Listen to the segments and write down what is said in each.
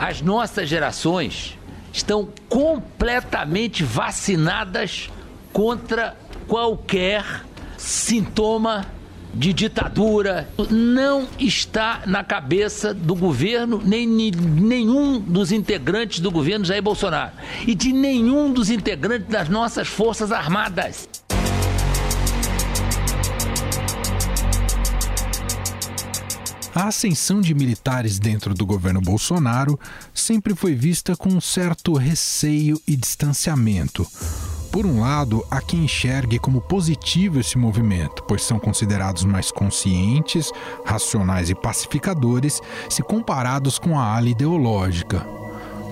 as nossas gerações estão completamente vacinadas contra qualquer sintoma de ditadura. Não está na cabeça do governo, nem nenhum dos integrantes do governo Jair Bolsonaro e de nenhum dos integrantes das nossas Forças Armadas. A ascensão de militares dentro do governo Bolsonaro sempre foi vista com um certo receio e distanciamento. Por um lado, há quem enxergue como positivo esse movimento, pois são considerados mais conscientes, racionais e pacificadores se comparados com a ala ideológica.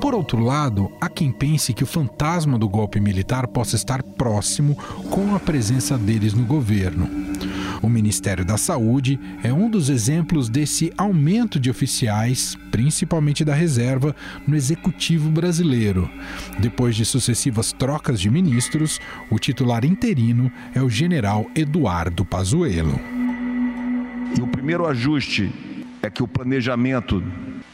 Por outro lado, há quem pense que o fantasma do golpe militar possa estar próximo com a presença deles no governo. O Ministério da Saúde é um dos exemplos desse aumento de oficiais, principalmente da reserva, no executivo brasileiro. Depois de sucessivas trocas de ministros, o titular interino é o general Eduardo Pazuello. E o primeiro ajuste é que o planejamento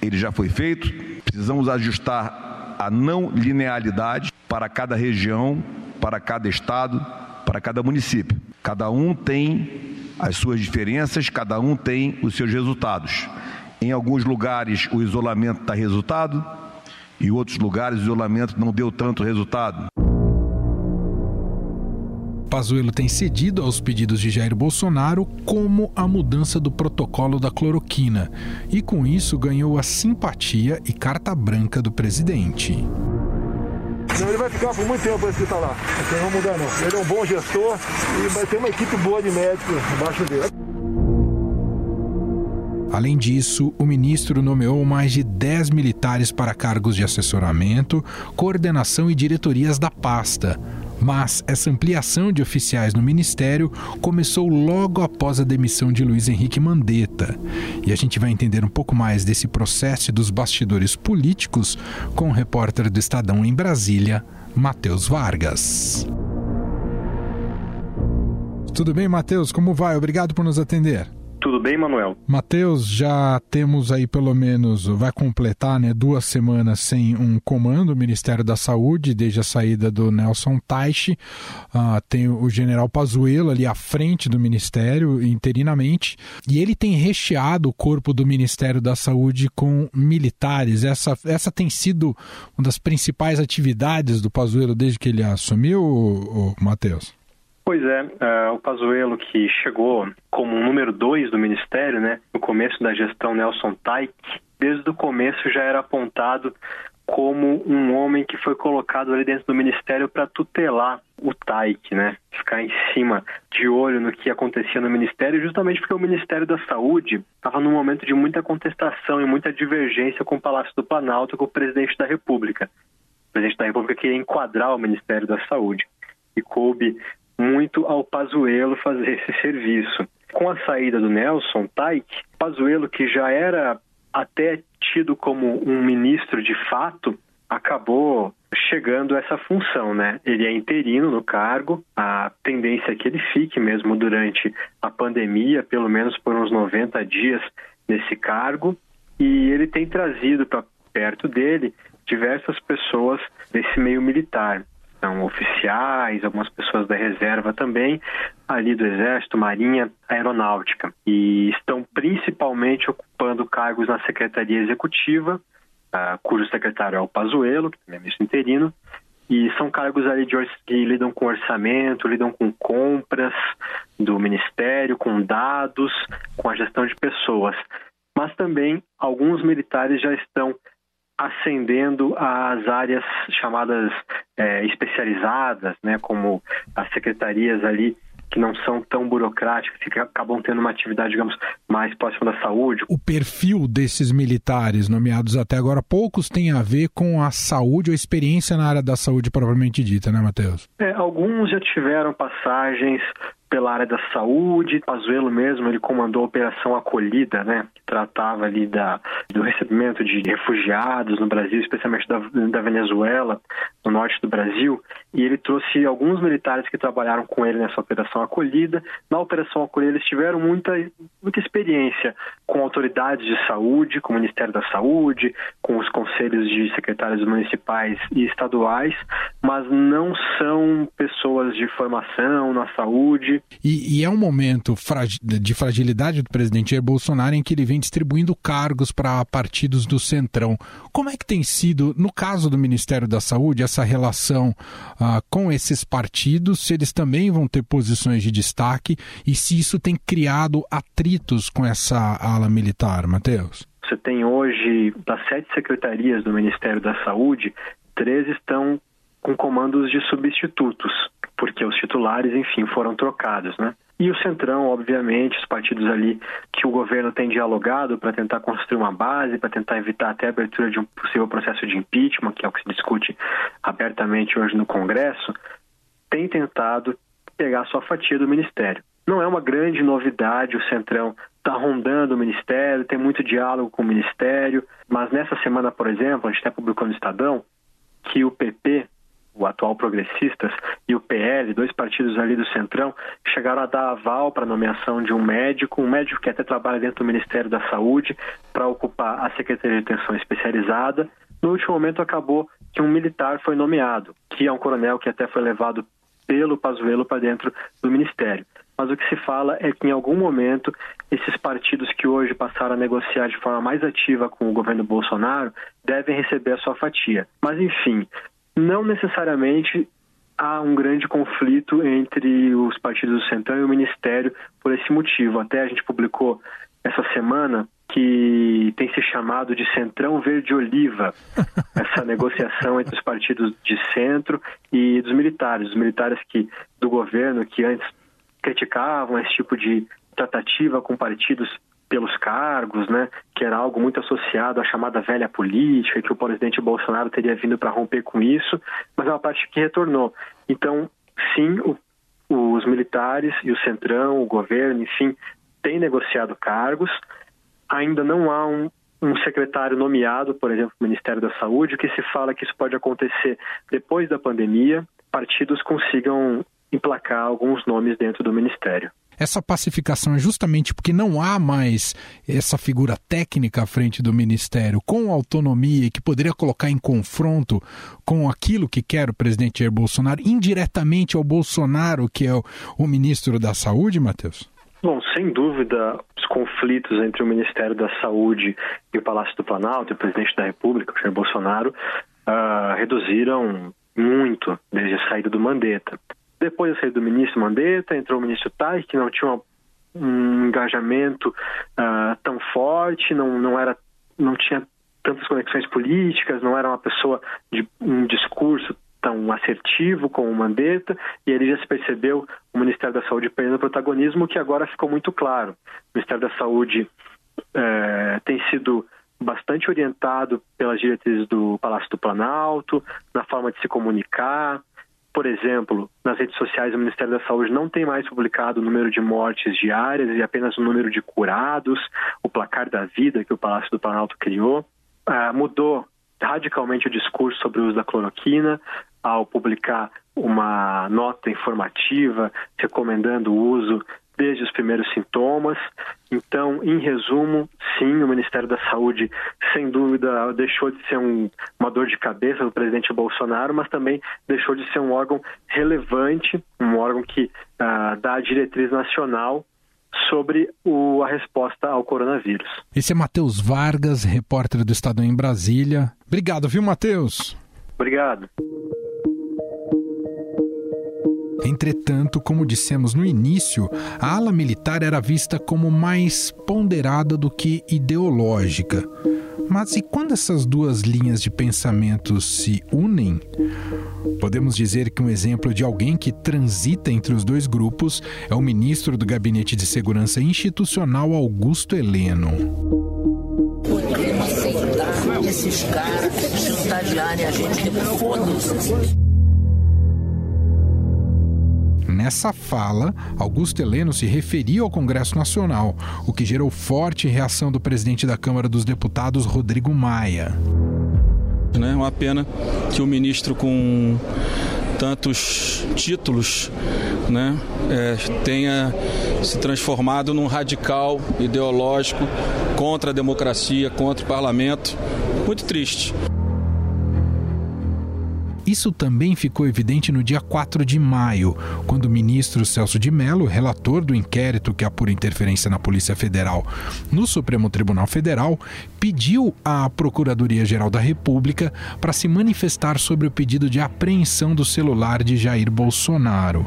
ele já foi feito, precisamos ajustar a não linearidade para cada região, para cada estado, para cada município. Cada um tem as suas diferenças, cada um tem os seus resultados. Em alguns lugares o isolamento dá resultado, em outros lugares o isolamento não deu tanto resultado. Pazuello tem cedido aos pedidos de Jair Bolsonaro, como a mudança do protocolo da cloroquina, e com isso ganhou a simpatia e carta branca do presidente. Não, ele vai ficar por muito tempo está lá. Não vamos mudar não. Ele é um bom gestor e vai ter uma equipe boa de médicos embaixo dele. Além disso, o ministro nomeou mais de 10 militares para cargos de assessoramento, coordenação e diretorias da pasta. Mas essa ampliação de oficiais no ministério começou logo após a demissão de Luiz Henrique Mandetta. E a gente vai entender um pouco mais desse processo e dos bastidores políticos com o repórter do Estadão em Brasília, Matheus Vargas. Tudo bem, Matheus? Como vai? Obrigado por nos atender. Tudo bem, Manuel? Matheus, já temos aí pelo menos, vai completar, né, duas semanas sem um comando, o Ministério da Saúde, desde a saída do Nelson Taixe. Uh, tem o general Pazuello ali à frente do Ministério, interinamente, e ele tem recheado o corpo do Ministério da Saúde com militares. Essa, essa tem sido uma das principais atividades do Pazuello desde que ele assumiu, Matheus? Pois é, uh, o Pazuello que chegou como número dois do ministério, né, no começo da gestão Nelson Taik, desde o começo já era apontado como um homem que foi colocado ali dentro do ministério para tutelar o Taik, né, ficar em cima, de olho no que acontecia no ministério, justamente porque o Ministério da Saúde estava num momento de muita contestação e muita divergência com o Palácio do Planalto, com o presidente da República. O presidente da República queria enquadrar o Ministério da Saúde e coube muito ao Pazuello fazer esse serviço. Com a saída do Nelson Taik, Pazuello, que já era até tido como um ministro de fato, acabou chegando a essa função, né? Ele é interino no cargo, a tendência é que ele fique mesmo durante a pandemia, pelo menos por uns 90 dias nesse cargo, e ele tem trazido para perto dele diversas pessoas desse meio militar são oficiais, algumas pessoas da reserva também, ali do Exército, Marinha, Aeronáutica. E estão principalmente ocupando cargos na Secretaria Executiva, uh, cujo secretário é o Pazuello, que também é ministro interino, e são cargos ali de, que lidam com orçamento, lidam com compras do Ministério, com dados, com a gestão de pessoas. Mas também alguns militares já estão ascendendo às áreas chamadas é, especializadas, né, como as secretarias ali que não são tão burocráticas, que acabam tendo uma atividade, digamos, mais próxima da saúde. O perfil desses militares nomeados até agora, poucos têm a ver com a saúde ou experiência na área da saúde propriamente dita, né, Matheus? É, alguns já tiveram passagens pela área da saúde. Pazuello mesmo, ele comandou a Operação Acolhida, né, que tratava ali da, do recebimento de refugiados no Brasil, especialmente da, da Venezuela, no norte do Brasil, e ele trouxe alguns militares que trabalharam com ele nessa Operação Acolhida. Na Operação Acolhida eles tiveram muita, muita experiência com autoridades de saúde, com o Ministério da Saúde, com os conselhos de secretários municipais e estaduais, mas não são pessoas de formação na saúde, e, e é um momento de fragilidade do presidente Jair Bolsonaro em que ele vem distribuindo cargos para partidos do Centrão. Como é que tem sido, no caso do Ministério da Saúde, essa relação ah, com esses partidos, se eles também vão ter posições de destaque e se isso tem criado atritos com essa ala militar, Matheus? Você tem hoje, das sete secretarias do Ministério da Saúde, três estão com comandos de substitutos porque os titulares, enfim, foram trocados, né? E o Centrão, obviamente, os partidos ali que o governo tem dialogado para tentar construir uma base, para tentar evitar até a abertura de um possível processo de impeachment, que é o que se discute abertamente hoje no Congresso, tem tentado pegar sua fatia do Ministério. Não é uma grande novidade, o Centrão está rondando o Ministério, tem muito diálogo com o Ministério, mas nessa semana, por exemplo, a gente até publicou no Estadão que o PP o atual Progressistas e o PL, dois partidos ali do Centrão, chegaram a dar aval para a nomeação de um médico, um médico que até trabalha dentro do Ministério da Saúde, para ocupar a Secretaria de Atenção Especializada. No último momento acabou que um militar foi nomeado, que é um coronel que até foi levado pelo Pazuello para dentro do Ministério. Mas o que se fala é que em algum momento esses partidos que hoje passaram a negociar de forma mais ativa com o governo Bolsonaro devem receber a sua fatia. Mas enfim, não necessariamente há um grande conflito entre os partidos do Centrão e o Ministério por esse motivo. Até a gente publicou essa semana que tem se chamado de Centrão Verde-Oliva, essa negociação entre os partidos de centro e dos militares, os militares que do governo que antes criticavam esse tipo de tratativa com partidos pelos cargos, né, que era algo muito associado à chamada velha política, que o presidente Bolsonaro teria vindo para romper com isso, mas é uma parte que retornou. Então, sim, o, os militares e o Centrão, o governo, enfim, têm negociado cargos. Ainda não há um, um secretário nomeado, por exemplo, no Ministério da Saúde, o que se fala que isso pode acontecer depois da pandemia, partidos consigam emplacar alguns nomes dentro do Ministério. Essa pacificação é justamente porque não há mais essa figura técnica à frente do Ministério com autonomia que poderia colocar em confronto com aquilo que quer o presidente Jair Bolsonaro, indiretamente ao Bolsonaro, que é o, o ministro da Saúde, Matheus? Bom, sem dúvida, os conflitos entre o Ministério da Saúde e o Palácio do Planalto, e o presidente da República, o Jair Bolsonaro, uh, reduziram muito desde a saída do Mandetta. Depois saída do ministro Mandetta, entrou o ministro Tai, que não tinha um engajamento uh, tão forte, não, não, era, não tinha tantas conexões políticas, não era uma pessoa de um discurso tão assertivo como o Mandetta, e ele já se percebeu o Ministério da Saúde perdendo protagonismo, que agora ficou muito claro. O Ministério da Saúde eh, tem sido bastante orientado pelas diretrizes do Palácio do Planalto, na forma de se comunicar, por exemplo, nas redes sociais, o Ministério da Saúde não tem mais publicado o número de mortes diárias e apenas o número de curados, o placar da vida que o Palácio do Planalto criou. Ah, mudou radicalmente o discurso sobre o uso da cloroquina ao publicar uma nota informativa recomendando o uso desde os primeiros sintomas. Então, em resumo, sim, o Ministério da Saúde, sem dúvida, deixou de ser um, uma dor de cabeça do presidente Bolsonaro, mas também deixou de ser um órgão relevante, um órgão que uh, dá a diretriz nacional sobre o, a resposta ao coronavírus. Esse é Matheus Vargas, repórter do Estadão em Brasília. Obrigado, viu, Matheus? Obrigado. Entretanto, como dissemos no início, a ala militar era vista como mais ponderada do que ideológica. Mas e quando essas duas linhas de pensamento se unem? Podemos dizer que um exemplo de alguém que transita entre os dois grupos é o ministro do Gabinete de Segurança Institucional, Augusto Heleno. Podemos aceitar esses caras chantagearem a gente, foda-se. Nessa fala, Augusto Heleno se referia ao Congresso Nacional, o que gerou forte reação do presidente da Câmara dos Deputados, Rodrigo Maia. É uma pena que o ministro com tantos títulos né, é, tenha se transformado num radical ideológico contra a democracia, contra o parlamento. Muito triste. Isso também ficou evidente no dia 4 de maio, quando o ministro Celso de Mello, relator do inquérito que apura interferência na Polícia Federal no Supremo Tribunal Federal, pediu à Procuradoria-Geral da República para se manifestar sobre o pedido de apreensão do celular de Jair Bolsonaro.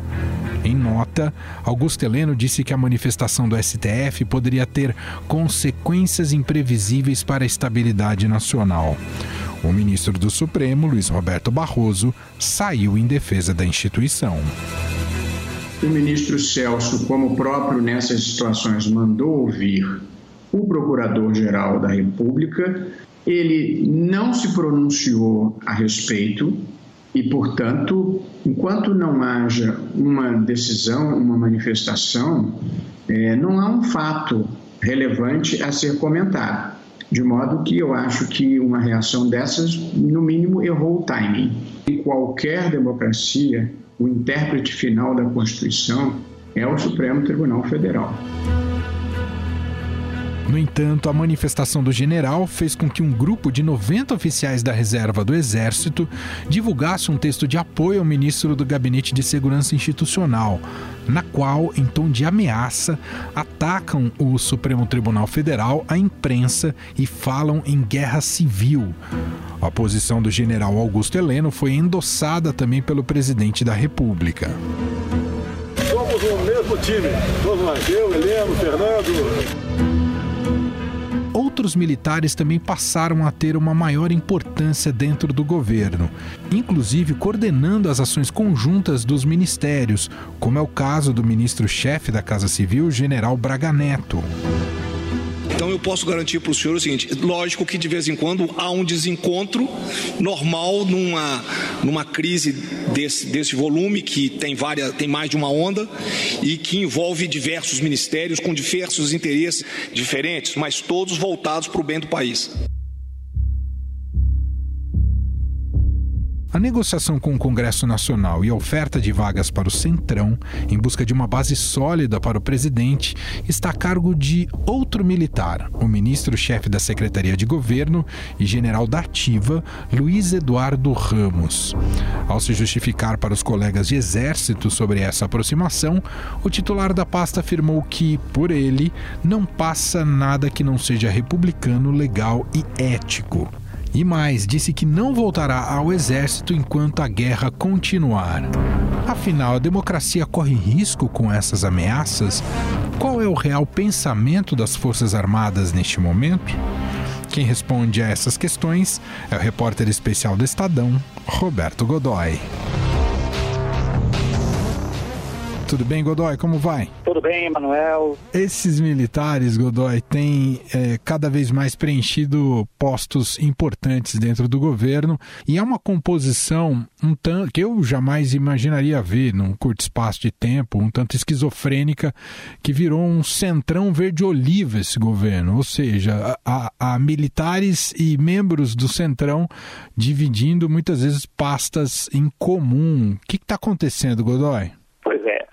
Em nota, Augusto Heleno disse que a manifestação do STF poderia ter consequências imprevisíveis para a estabilidade nacional. O ministro do Supremo, Luiz Roberto Barroso, saiu em defesa da instituição. O ministro Celso, como próprio nessas situações mandou ouvir o Procurador-Geral da República, ele não se pronunciou a respeito e, portanto, enquanto não haja uma decisão, uma manifestação, é, não há um fato relevante a ser comentado. De modo que eu acho que uma reação dessas, no mínimo, errou o timing. Em qualquer democracia, o intérprete final da Constituição é o Supremo Tribunal Federal. No entanto, a manifestação do general fez com que um grupo de 90 oficiais da reserva do Exército divulgasse um texto de apoio ao ministro do Gabinete de Segurança Institucional, na qual, em tom de ameaça, atacam o Supremo Tribunal Federal, a imprensa e falam em guerra civil. A posição do general Augusto Heleno foi endossada também pelo presidente da República. Somos o mesmo time, todos nós, eu, Heleno, Fernando outros militares também passaram a ter uma maior importância dentro do governo, inclusive coordenando as ações conjuntas dos ministérios, como é o caso do ministro-chefe da Casa Civil, general Braga Neto. Então eu posso garantir para o senhor o seguinte: lógico que de vez em quando há um desencontro normal numa, numa crise desse, desse volume que tem várias, tem mais de uma onda e que envolve diversos ministérios com diversos interesses diferentes, mas todos voltados para o bem do país. A negociação com o Congresso Nacional e a oferta de vagas para o Centrão, em busca de uma base sólida para o presidente, está a cargo de outro militar, o ministro-chefe da Secretaria de Governo e general da Ativa, Luiz Eduardo Ramos. Ao se justificar para os colegas de exército sobre essa aproximação, o titular da pasta afirmou que, por ele, não passa nada que não seja republicano, legal e ético. E mais, disse que não voltará ao exército enquanto a guerra continuar. Afinal, a democracia corre risco com essas ameaças? Qual é o real pensamento das Forças Armadas neste momento? Quem responde a essas questões é o repórter especial do Estadão, Roberto Godoy. Tudo bem, Godoy? Como vai? Tudo bem, Manuel. Esses militares, Godoy, têm é, cada vez mais preenchido postos importantes dentro do governo e é uma composição um tanto que eu jamais imaginaria ver num curto espaço de tempo, um tanto esquizofrênica, que virou um centrão verde-oliva esse governo, ou seja, a, a militares e membros do centrão dividindo muitas vezes pastas em comum. O que está acontecendo, Godoy?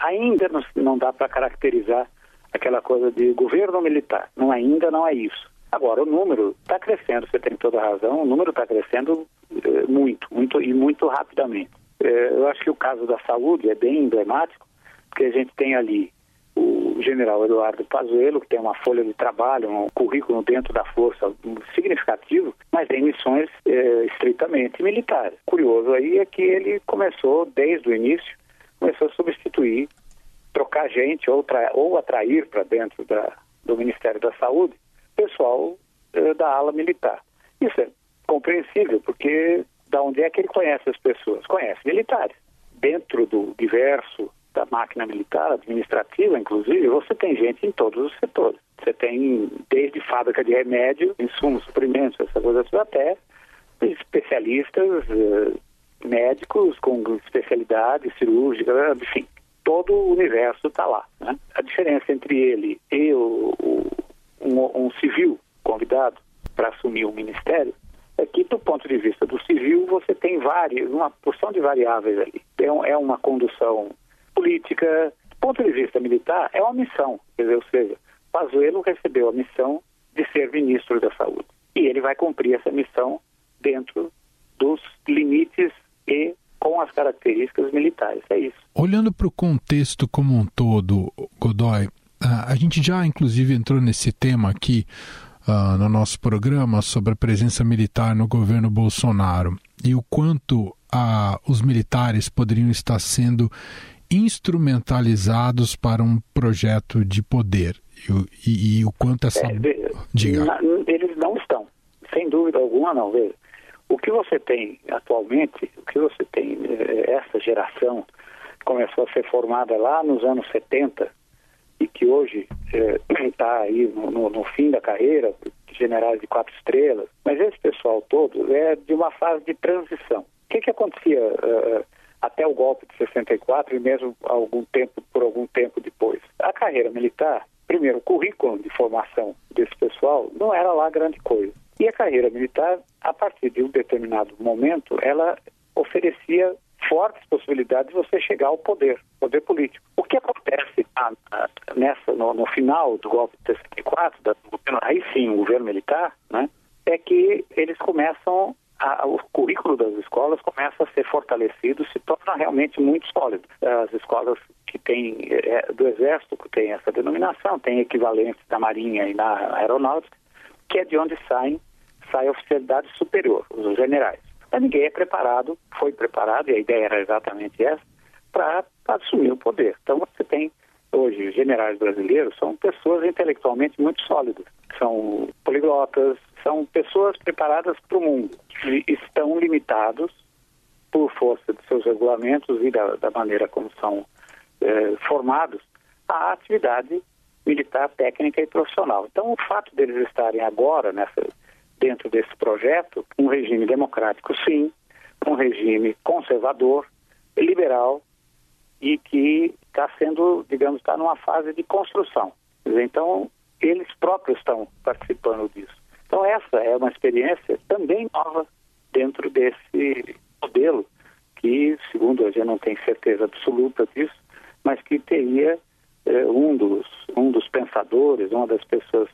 Ainda não, não dá para caracterizar aquela coisa de governo militar. Não ainda não é isso. Agora, o número está crescendo, você tem toda a razão, o número está crescendo eh, muito, muito e muito rapidamente. Eh, eu acho que o caso da saúde é bem emblemático, porque a gente tem ali o general Eduardo Pazuello, que tem uma folha de trabalho, um currículo dentro da força significativo, mas em missões eh, estritamente militares. Curioso aí é que ele começou desde o início começou a substituir, trocar gente ou, ou atrair para dentro da, do Ministério da Saúde pessoal eh, da ala militar. Isso é compreensível, porque da onde é que ele conhece as pessoas? Conhece militares. Dentro do diverso da máquina militar, administrativa, inclusive, você tem gente em todos os setores. Você tem desde fábrica de remédio, insumos, suprimentos, essas coisas, até especialistas, eh, médicos com especialidade cirúrgica, enfim, todo o universo está lá. Né? A diferença entre ele e o, o, um, um civil convidado para assumir o ministério é que, do ponto de vista do civil, você tem várias, uma porção de variáveis ali. É, é uma condução política. Do ponto de vista militar, é uma missão. Quer dizer, ou seja, Pazuello recebeu a missão de ser ministro da Saúde. E ele vai cumprir essa missão dentro dos limites e com as características militares. É isso. Olhando para o contexto como um todo, Godoy, a gente já inclusive entrou nesse tema aqui uh, no nosso programa sobre a presença militar no governo Bolsonaro e o quanto os militares poderiam estar sendo instrumentalizados para um projeto de poder e, e, e o quanto essa. É, Diga. Na, eles não estão, sem dúvida alguma, não. Veja, o que você tem atualmente, o que você tem, eh, essa geração começou a ser formada lá nos anos 70 e que hoje está eh, aí no, no, no, fim da carreira, generais de quatro estrelas, mas esse pessoal todo é de uma fase de transição. O que, que acontecia uh, até o golpe de 64 e mesmo algum tempo, por algum tempo depois? A carreira militar, primeiro, o currículo de formação desse pessoal não era lá grande coisa. E a carreira militar, a partir de um determinado momento, ela oferecia fortes possibilidades de você chegar ao poder, poder político. O que acontece nessa, no, no, final do golpe de 64, da, aí sim, o governo militar, né, é que eles começam a, o currículo das escolas começa a ser fortalecido, se torna realmente muito sólido. As escolas que têm é, do Exército que tem essa denominação, tem equivalentes da Marinha e na Aeronáutica, que é de onde saem sai a oficialidade superior, os generais. Mas ninguém é preparado, foi preparado, e a ideia era exatamente essa, para assumir o poder. Então você tem hoje os generais brasileiros são pessoas intelectualmente muito sólidas, são poliglotas, são pessoas preparadas para o mundo, que estão limitados por força de seus regulamentos e da, da maneira como são eh, formados à atividade militar, técnica e profissional. Então, o fato deles estarem agora nessa, dentro desse projeto, um regime democrático, sim, um regime conservador, liberal e que está sendo, digamos, está numa fase de construção. Então, eles próprios estão participando disso. Então, essa é uma experiência também nova dentro desse modelo que, segundo a gente não tem certeza absoluta disso, mas que teria eh, um, dos, um dos pensadores, uma das pessoas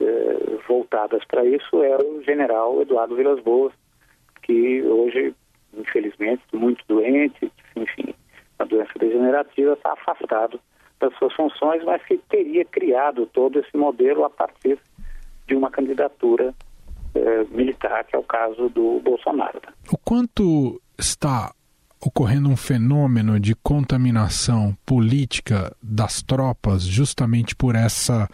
eh, voltadas para isso é o general Eduardo Vilas Boas, que hoje, infelizmente, muito doente, enfim, a doença degenerativa está afastado das suas funções, mas que teria criado todo esse modelo a partir de uma candidatura eh, militar, que é o caso do Bolsonaro. O quanto está ocorrendo um fenômeno de contaminação política das tropas justamente por essa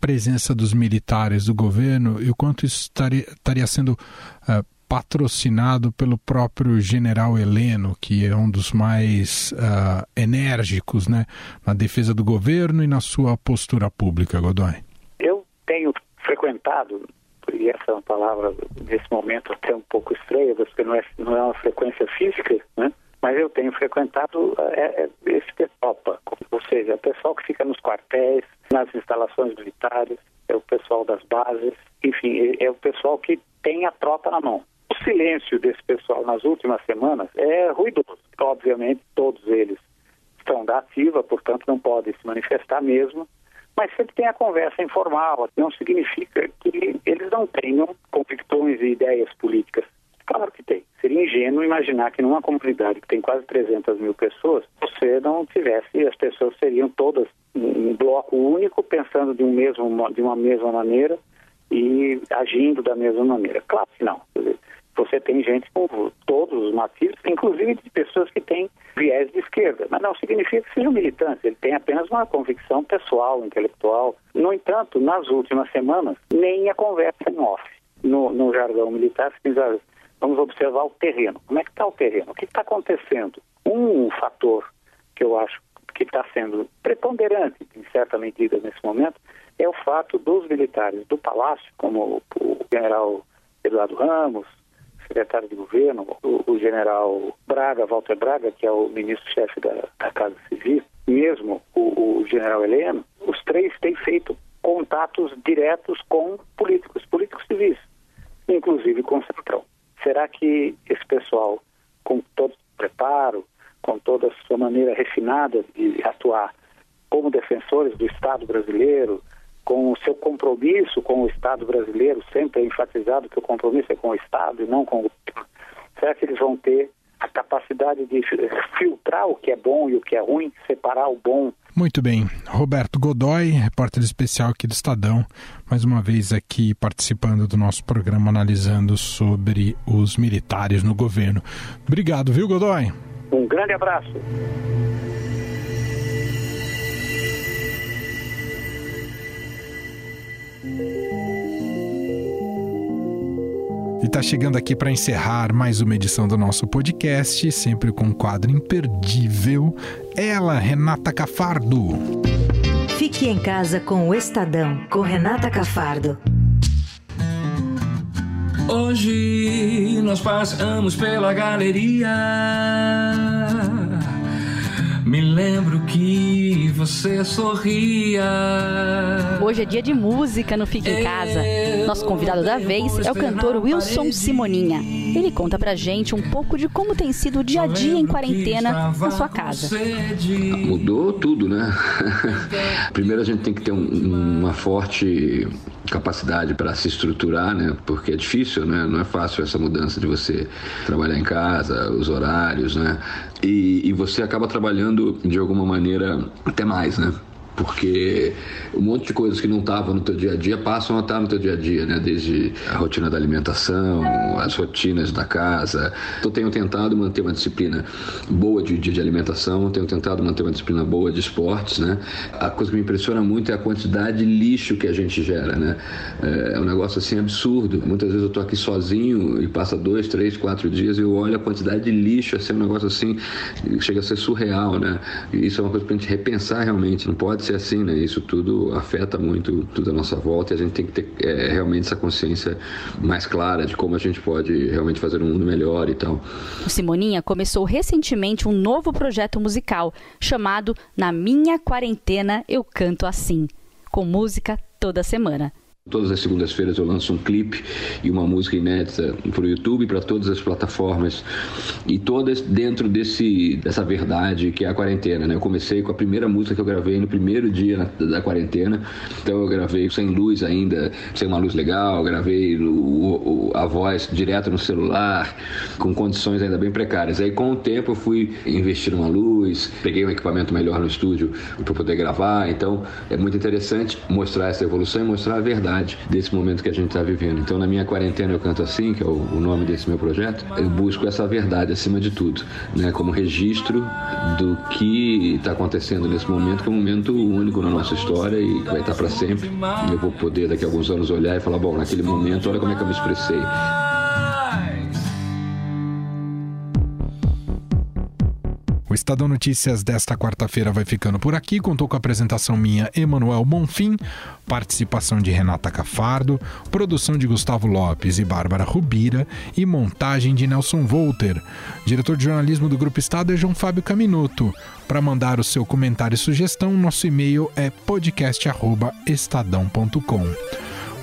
presença dos militares do governo e o quanto isso estaria, estaria sendo uh, patrocinado pelo próprio general Heleno, que é um dos mais uh, enérgicos né, na defesa do governo e na sua postura pública, Godoy. Eu tenho frequentado, e essa é uma palavra nesse momento até um pouco estranha, porque não é, não é uma frequência física, né? Mas eu tenho frequentado é, é, esse pessoal, ou seja, o pessoal que fica nos quartéis, nas instalações militares, é o pessoal das bases, enfim, é, é o pessoal que tem a tropa na mão. O silêncio desse pessoal nas últimas semanas é ruidoso. Obviamente, todos eles estão da ativa, portanto, não podem se manifestar mesmo, mas sempre tem a conversa informal. Não significa que eles não tenham convicções e ideias políticas Claro que tem. Seria ingênuo imaginar que numa comunidade que tem quase 300 mil pessoas, você não tivesse, as pessoas seriam todas um bloco único, pensando de, um mesmo, de uma mesma maneira e agindo da mesma maneira. Claro que não. Você tem gente com todos os motivos, inclusive de pessoas que têm viés de esquerda, mas não significa que seja militante, ele tem apenas uma convicção pessoal, intelectual. No entanto, nas últimas semanas, nem a conversa em off. No, no jargão militar, se vamos observar o terreno. Como é que está o terreno? O que está acontecendo? Um fator que eu acho que está sendo preponderante, em certa medida, nesse momento, é o fato dos militares do Palácio, como o general Eduardo Ramos, secretário de governo, o, general Braga, Walter Braga, que é o ministro-chefe da, da Casa Civil, mesmo o, o general Heleno, os três têm feito contatos diretos com políticos, políticos civis, inclusive com o Centrão. Será que esse pessoal, com todo o preparo, com toda a sua maneira refinada de atuar como defensores do Estado brasileiro, com o seu compromisso com o Estado brasileiro, sempre é enfatizado que o compromisso é com o Estado e não com o será que eles vão ter a capacidade de filtrar o que é bom e o que é ruim, separar o bom muito bem. Roberto Godoy, repórter especial aqui do Estadão, mais uma vez aqui participando do nosso programa analisando sobre os militares no governo. Obrigado, viu, Godoy? Um grande abraço. Está chegando aqui para encerrar mais uma edição do nosso podcast, sempre com um quadro imperdível. Ela, Renata Cafardo. Fique em casa com o Estadão, com Renata Cafardo. Hoje nós passamos pela galeria me lembro que você sorria. Hoje é dia de música no Fique em Casa. Nosso convidado da vez é o cantor Wilson Simoninha. Ele conta pra gente um pouco de como tem sido o dia a dia em quarentena na sua casa. Mudou tudo, né? Primeiro a gente tem que ter um, uma forte capacidade para se estruturar, né? Porque é difícil, né? Não é fácil essa mudança de você trabalhar em casa, os horários, né? E, e você acaba trabalhando de alguma maneira até mais, né? Porque um monte de coisas que não estavam no teu dia a dia passam a estar no teu dia a dia, né? Desde a rotina da alimentação, as rotinas da casa. Então tenho tentado manter uma disciplina boa de, de, de alimentação, tenho tentado manter uma disciplina boa de esportes, né? A coisa que me impressiona muito é a quantidade de lixo que a gente gera, né? É, é um negócio assim absurdo. Muitas vezes eu estou aqui sozinho e passa dois, três, quatro dias e eu olho a quantidade de lixo, assim, é um negócio assim, chega a ser surreal, né? Isso é uma coisa para a gente repensar realmente. Não pode ser ser assim, né? Isso tudo afeta muito tudo à nossa volta e a gente tem que ter é, realmente essa consciência mais clara de como a gente pode realmente fazer um mundo melhor e tal. O Simoninha começou recentemente um novo projeto musical chamado Na Minha Quarentena Eu Canto Assim, com música toda semana. Todas as segundas-feiras eu lanço um clipe e uma música inédita para o YouTube, para todas as plataformas e todas dentro desse dessa verdade que é a quarentena. Né? Eu comecei com a primeira música que eu gravei no primeiro dia da quarentena, então eu gravei sem luz ainda, sem uma luz legal, gravei o, o, a voz direto no celular, com condições ainda bem precárias. Aí com o tempo eu fui investir numa luz, peguei um equipamento melhor no estúdio para poder gravar. Então é muito interessante mostrar essa evolução e mostrar a verdade desse momento que a gente está vivendo. Então, na minha quarentena, eu canto assim, que é o, o nome desse meu projeto, eu busco essa verdade acima de tudo, né? como registro do que está acontecendo nesse momento, que é um momento único na nossa história e vai estar para sempre. Eu vou poder, daqui a alguns anos, olhar e falar: bom, naquele momento, olha como é que eu me expressei. O Estadão Notícias desta quarta-feira vai ficando por aqui. Contou com a apresentação minha, Emanuel Bonfim, participação de Renata Cafardo, produção de Gustavo Lopes e Bárbara Rubira e montagem de Nelson Volter. Diretor de jornalismo do Grupo Estado é João Fábio Caminuto. Para mandar o seu comentário e sugestão, nosso e-mail é podcast@estadão.com.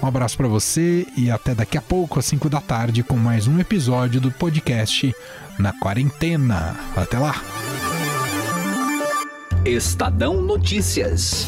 Um abraço para você e até daqui a pouco, às 5 da tarde, com mais um episódio do podcast Na Quarentena. Até lá! Estadão Notícias.